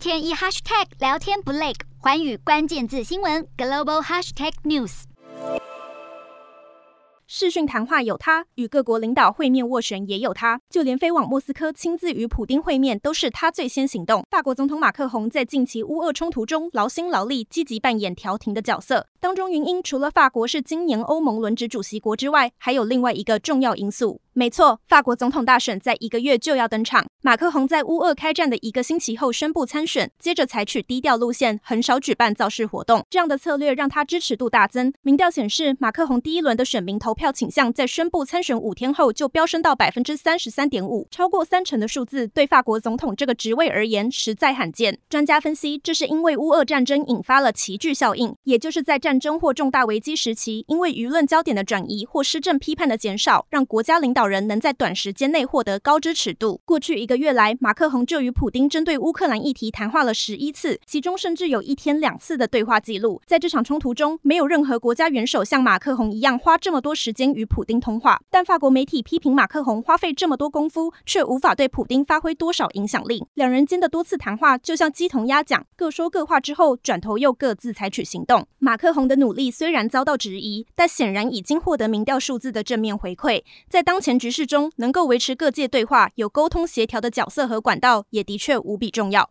天一 hashtag 聊天不累，寰宇关键字新闻 global hashtag news。视讯谈话有他，与各国领导会面斡旋也有他，就连飞往莫斯科亲自与普丁会面都是他最先行动。法国总统马克宏在近期乌俄冲突中劳心劳力，积极扮演调停的角色。当中原因除了法国是今年欧盟轮值主席国之外，还有另外一个重要因素。没错，法国总统大选在一个月就要登场。马克宏在乌俄开战的一个星期后宣布参选，接着采取低调路线，很少举办造势活动。这样的策略让他支持度大增。民调显示，马克宏第一轮的选民投票倾向在宣布参选五天后就飙升到百分之三十三点五，超过三成的数字，对法国总统这个职位而言实在罕见。专家分析，这是因为乌俄战争引发了齐聚效应，也就是在战争或重大危机时期，因为舆论焦点的转移或施政批判的减少，让国家领导人能在短时间内获得高支持度。过去一个月来，马克宏就与普丁针对乌克兰议题谈话了十一次，其中甚至有一天两次的对话记录。在这场冲突中，没有任何国家元首像马克宏一样花这么多时间与普丁通话。但法国媒体批评马克宏花费这么多功夫，却无法对普丁发挥多少影响力。两人间的多次谈话就像鸡同鸭讲，各说各话之后，转头又各自采取行动。马克宏的努力虽然遭到质疑，但显然已经获得民调数字的正面回馈。在当前前局势中，能够维持各界对话、有沟通协调的角色和管道，也的确无比重要。